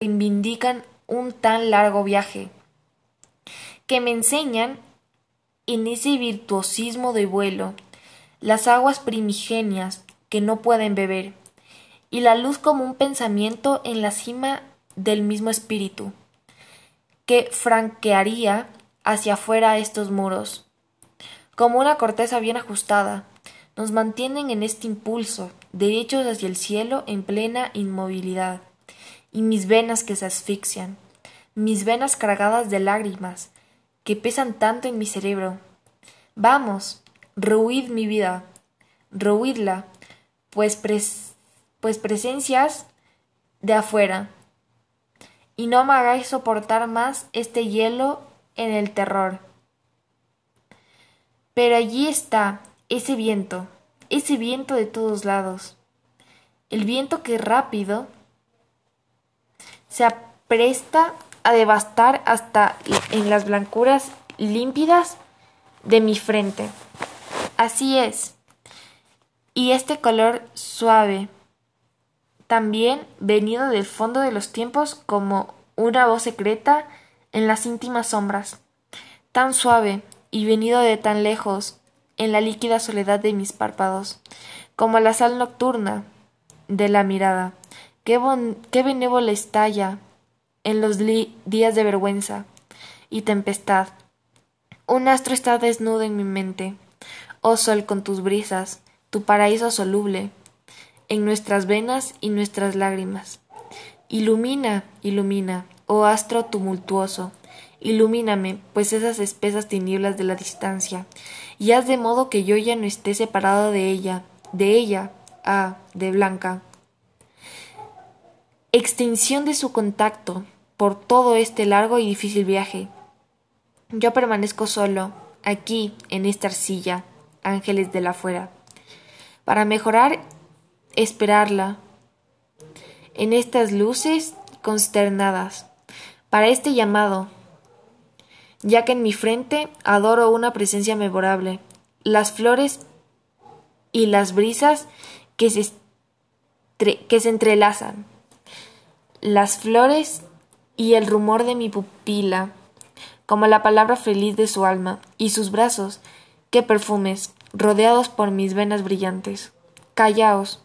reivindican un tan largo viaje, que me enseñan en ese virtuosismo de vuelo las aguas primigenias que no pueden beber, y la luz como un pensamiento en la cima del mismo espíritu, que franquearía hacia afuera estos muros, como una corteza bien ajustada, nos mantienen en este impulso, derechos hacia el cielo en plena inmovilidad, y mis venas que se asfixian, mis venas cargadas de lágrimas, que pesan tanto en mi cerebro. Vamos, rehuid mi vida, rehuidla, pues, pues presencias de afuera, y no me hagáis soportar más este hielo en el terror. Pero allí está ese viento, ese viento de todos lados, el viento que rápido se apresta a devastar hasta en las blancuras límpidas de mi frente. Así es. Y este color suave, también venido del fondo de los tiempos como una voz secreta en las íntimas sombras, tan suave y venido de tan lejos en la líquida soledad de mis párpados, como la sal nocturna de la mirada, qué, qué benévola estalla en los días de vergüenza y tempestad. Un astro está desnudo en mi mente, oh sol con tus brisas, tu paraíso soluble, en nuestras venas y nuestras lágrimas. Ilumina, ilumina, oh astro tumultuoso, ilumíname, pues esas espesas tinieblas de la distancia, y haz de modo que yo ya no esté separado de ella, de ella, ah, de Blanca. Extensión de su contacto por todo este largo y difícil viaje. Yo permanezco solo, aquí, en esta arcilla, ángeles de la fuera, para mejorar, esperarla, en estas luces consternadas, para este llamado, ya que en mi frente adoro una presencia memorable, las flores y las brisas que se, que se entrelazan, las flores y el rumor de mi pupila, como la palabra feliz de su alma, y sus brazos, qué perfumes, rodeados por mis venas brillantes. Callaos,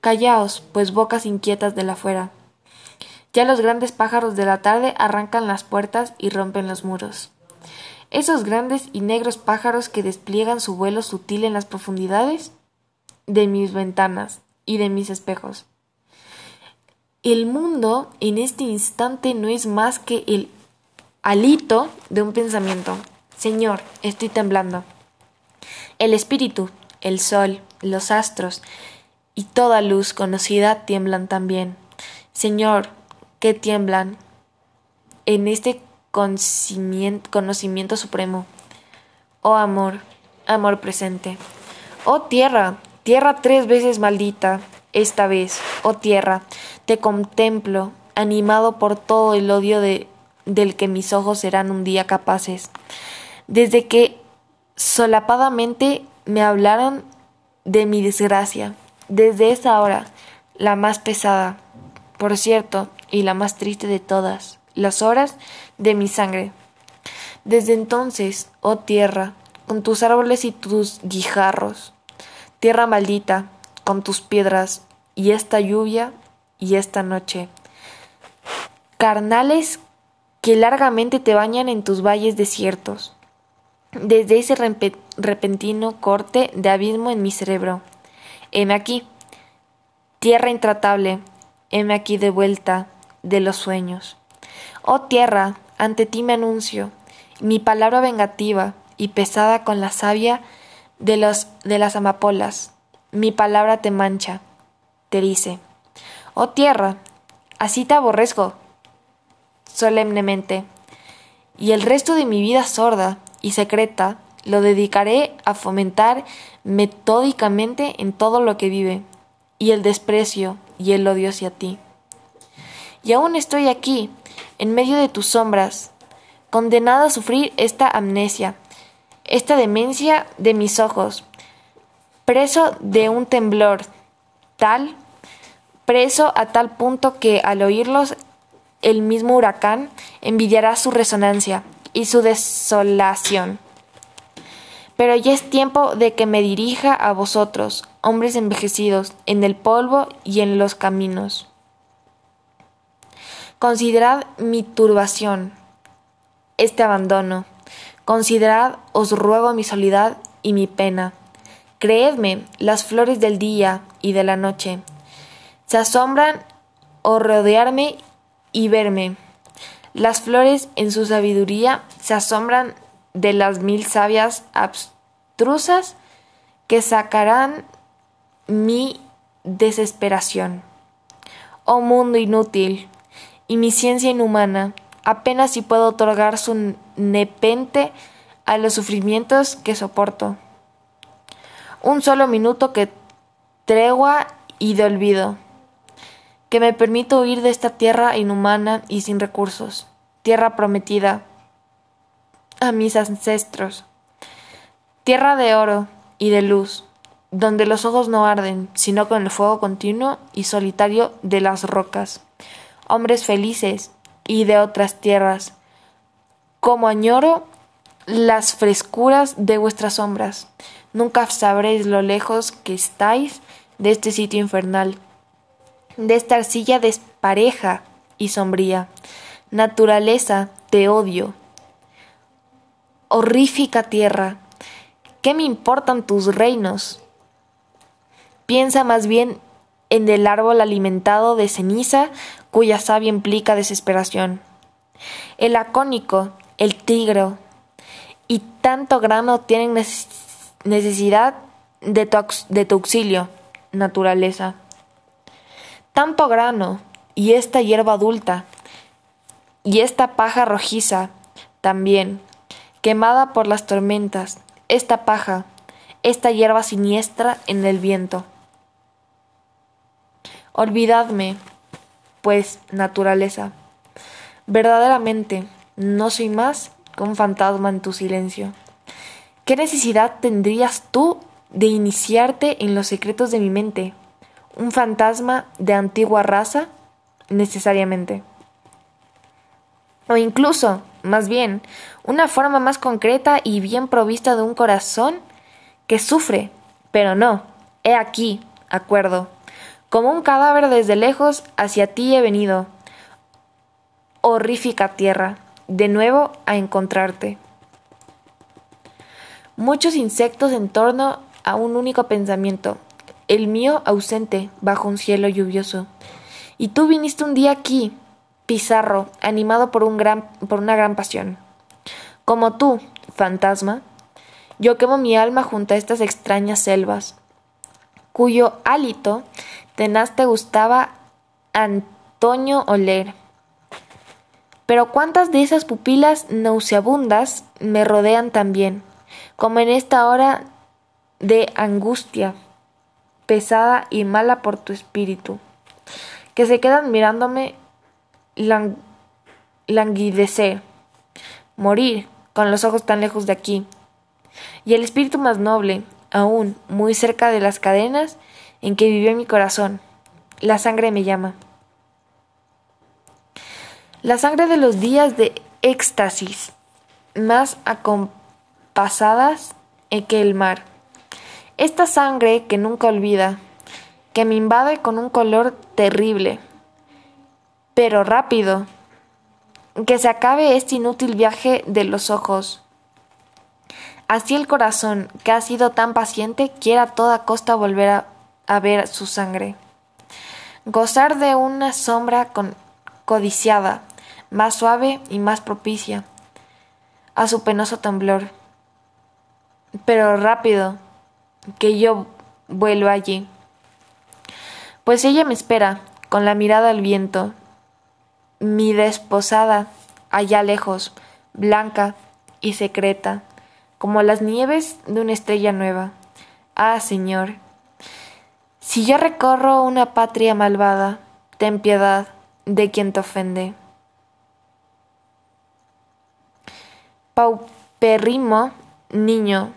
callaos, pues bocas inquietas de la fuera. Ya los grandes pájaros de la tarde arrancan las puertas y rompen los muros esos grandes y negros pájaros que despliegan su vuelo sutil en las profundidades de mis ventanas y de mis espejos. El mundo en este instante no es más que el alito de un pensamiento. Señor, estoy temblando. El espíritu, el sol, los astros y toda luz conocida tiemblan también. Señor, que tiemblan en este conocimiento supremo. Oh amor, amor presente. Oh tierra, tierra tres veces maldita, esta vez, oh tierra, te contemplo, animado por todo el odio de, del que mis ojos serán un día capaces. Desde que solapadamente me hablaron de mi desgracia, desde esa hora, la más pesada, por cierto, y la más triste de todas, las horas de mi sangre. Desde entonces, oh tierra, con tus árboles y tus guijarros, tierra maldita, con tus piedras, y esta lluvia y esta noche, carnales que largamente te bañan en tus valles desiertos, desde ese repentino corte de abismo en mi cerebro. Heme aquí, tierra intratable, heme aquí de vuelta de los sueños. Oh tierra, ante ti me anuncio, mi palabra vengativa y pesada con la savia de, los, de las amapolas, mi palabra te mancha, te dice. Oh tierra, así te aborrezco solemnemente, y el resto de mi vida sorda y secreta lo dedicaré a fomentar metódicamente en todo lo que vive, y el desprecio y el odio hacia ti. Y aún estoy aquí, en medio de tus sombras, condenado a sufrir esta amnesia, esta demencia de mis ojos, preso de un temblor tal, preso a tal punto que al oírlos el mismo huracán envidiará su resonancia y su desolación. Pero ya es tiempo de que me dirija a vosotros, hombres envejecidos, en el polvo y en los caminos. Considerad mi turbación, este abandono. Considerad, os ruego, mi soledad y mi pena. Creedme, las flores del día y de la noche se asombran o rodearme y verme. Las flores en su sabiduría se asombran de las mil sabias abstrusas que sacarán mi desesperación. Oh mundo inútil, y mi ciencia inhumana, apenas si puedo otorgar su nepente a los sufrimientos que soporto. Un solo minuto que tregua y de olvido que me permito huir de esta tierra inhumana y sin recursos, tierra prometida a mis ancestros, tierra de oro y de luz, donde los ojos no arden, sino con el fuego continuo y solitario de las rocas, hombres felices y de otras tierras, como añoro las frescuras de vuestras sombras, nunca sabréis lo lejos que estáis de este sitio infernal de esta arcilla despareja y sombría. Naturaleza, te odio. Horrífica tierra, ¿qué me importan tus reinos? Piensa más bien en el árbol alimentado de ceniza cuya savia implica desesperación. El lacónico, el tigro y tanto grano tienen necesidad de tu, de tu auxilio, naturaleza tanto grano, y esta hierba adulta, y esta paja rojiza también, quemada por las tormentas, esta paja, esta hierba siniestra en el viento. Olvidadme, pues, naturaleza. Verdaderamente, no soy más que un fantasma en tu silencio. ¿Qué necesidad tendrías tú de iniciarte en los secretos de mi mente? un fantasma de antigua raza necesariamente. O incluso, más bien, una forma más concreta y bien provista de un corazón que sufre, pero no, he aquí, acuerdo, como un cadáver desde lejos hacia ti he venido, horrífica tierra, de nuevo a encontrarte. Muchos insectos en torno a un único pensamiento, el mío ausente bajo un cielo lluvioso. Y tú viniste un día aquí, Pizarro, animado por, un gran, por una gran pasión. Como tú, fantasma, yo quemo mi alma junto a estas extrañas selvas, cuyo hálito tenaz te gustaba Antonio oler. Pero cuántas de esas pupilas nauseabundas me rodean también, como en esta hora de angustia pesada y mala por tu espíritu, que se quedan mirándome languidecer, morir con los ojos tan lejos de aquí, y el espíritu más noble, aún muy cerca de las cadenas en que vivió mi corazón, la sangre me llama. La sangre de los días de éxtasis, más acompasadas que el mar esta sangre que nunca olvida, que me invade con un color terrible, pero rápido, que se acabe este inútil viaje de los ojos. Así el corazón, que ha sido tan paciente, quiere a toda costa volver a, ver su sangre. Gozar de una sombra codiciada, más suave y más propicia a su penoso temblor. Pero rápido, que yo vuelva allí. Pues ella me espera, con la mirada al viento, mi desposada, allá lejos, blanca y secreta, como las nieves de una estrella nueva. Ah, Señor, si yo recorro una patria malvada, ten piedad de quien te ofende. Pauperrimo, niño,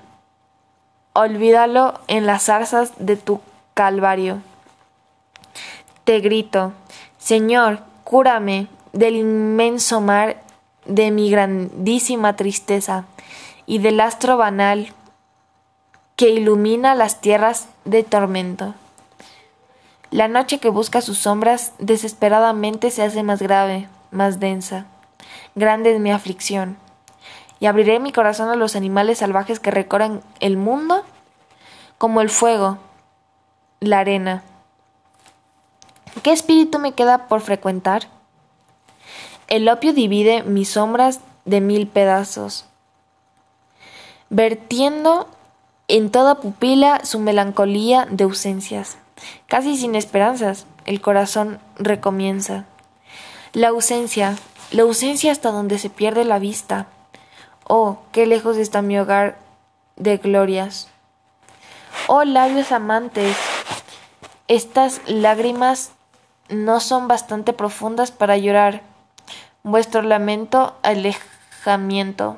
olvídalo en las zarzas de tu calvario. Te grito, Señor, cúrame del inmenso mar de mi grandísima tristeza y del astro banal que ilumina las tierras de tormento. La noche que busca sus sombras desesperadamente se hace más grave, más densa. Grande es mi aflicción. Y abriré mi corazón a los animales salvajes que recorren el mundo como el fuego, la arena. ¿Qué espíritu me queda por frecuentar? El opio divide mis sombras de mil pedazos, vertiendo en toda pupila su melancolía de ausencias. Casi sin esperanzas, el corazón recomienza. La ausencia, la ausencia hasta donde se pierde la vista. Oh, qué lejos está mi hogar de glorias. Oh labios amantes, estas lágrimas no son bastante profundas para llorar vuestro lamento alejamiento.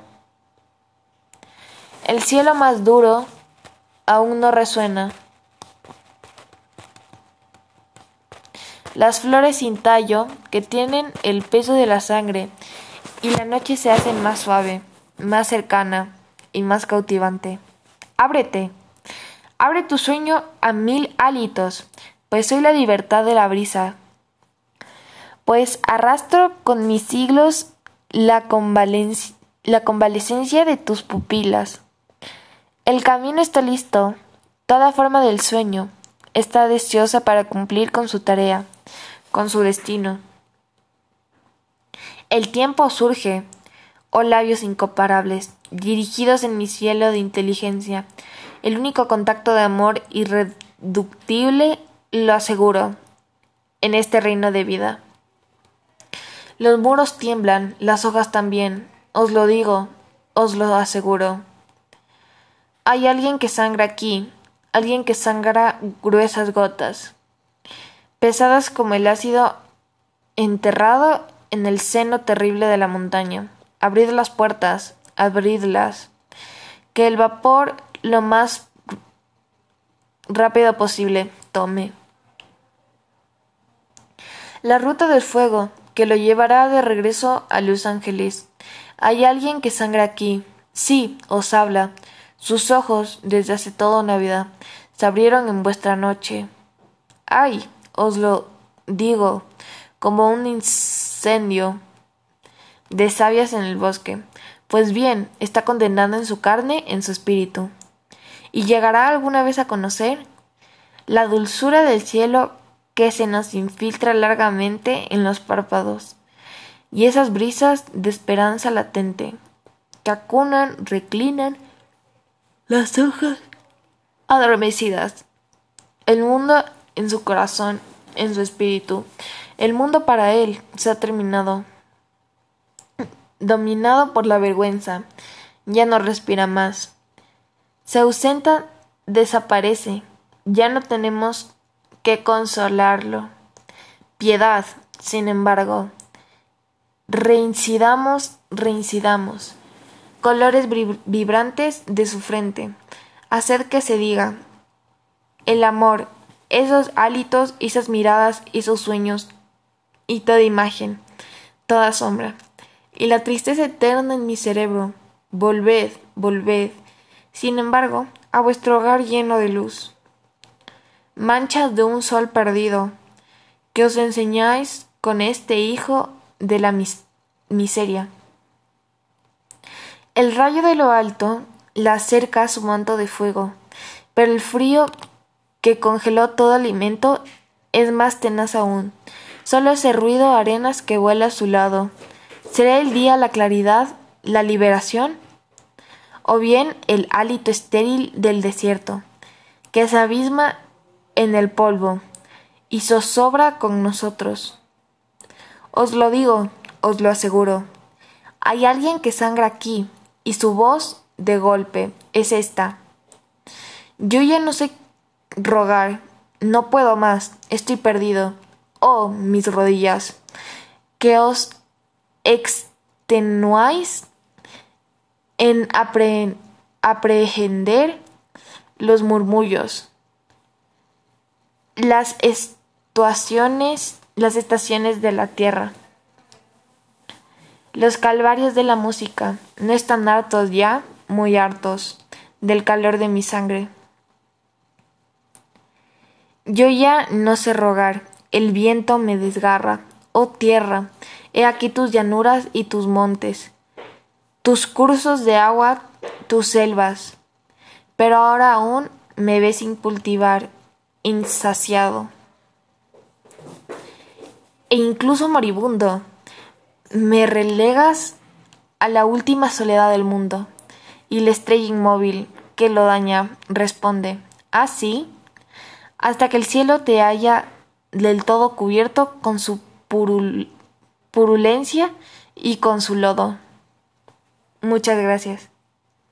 El cielo más duro aún no resuena. Las flores sin tallo, que tienen el peso de la sangre, y la noche se hace más suave, más cercana y más cautivante. Ábrete, abre tu sueño a mil hálitos, pues soy la libertad de la brisa, pues arrastro con mis siglos la, la convalescencia de tus pupilas. El camino está listo, toda forma del sueño está deseosa para cumplir con su tarea, con su destino. El tiempo surge, oh labios incomparables, dirigidos en mi cielo de inteligencia. El único contacto de amor irreductible lo aseguro en este reino de vida. Los muros tiemblan, las hojas también, os lo digo, os lo aseguro. Hay alguien que sangra aquí, alguien que sangra gruesas gotas, pesadas como el ácido enterrado en el seno terrible de la montaña. Abrid las puertas, abridlas, que el vapor lo más rápido posible tome. La ruta del fuego, que lo llevará de regreso a Los Ángeles. Hay alguien que sangra aquí. Sí, os habla. Sus ojos, desde hace toda una vida, se abrieron en vuestra noche. Ay, os lo digo, como un incendio de sabias en el bosque. Pues bien, está condenado en su carne, en su espíritu. ¿Y llegará alguna vez a conocer la dulzura del cielo que se nos infiltra largamente en los párpados, y esas brisas de esperanza latente que acunan, reclinan las hojas adormecidas, el mundo en su corazón, en su espíritu, el mundo para él se ha terminado, dominado por la vergüenza, ya no respira más, se ausenta, desaparece, ya no tenemos que consolarlo. Piedad, sin embargo. Reincidamos, reincidamos. Colores vibrantes de su frente. Hacer que se diga. El amor, esos hálitos, esas miradas, esos sueños, y toda imagen, toda sombra. Y la tristeza eterna en mi cerebro. Volved, volved. Sin embargo, a vuestro hogar lleno de luz manchas de un sol perdido, que os enseñáis con este hijo de la miseria. El rayo de lo alto la acerca a su manto de fuego, pero el frío que congeló todo alimento es más tenaz aún. Solo ese ruido arenas que vuela a su lado. ¿Será el día la claridad, la liberación? ¿O bien el hálito estéril del desierto, que se abisma en el polvo, y zozobra con nosotros. Os lo digo, os lo aseguro. Hay alguien que sangra aquí, y su voz, de golpe, es esta. Yo ya no sé rogar, no puedo más, estoy perdido. Oh, mis rodillas, que os extenuáis en aprehender los murmullos las estaciones, las estaciones de la Tierra. Los calvarios de la música no están hartos ya, muy hartos, del calor de mi sangre. Yo ya no sé rogar, el viento me desgarra. Oh tierra, he aquí tus llanuras y tus montes, tus cursos de agua, tus selvas. Pero ahora aún me ves sin cultivar, insaciado e incluso moribundo. Me relegas a la última soledad del mundo. Y la estrella inmóvil que lo daña responde, así, ¿Ah, hasta que el cielo te haya del todo cubierto con su purulencia y con su lodo. Muchas gracias.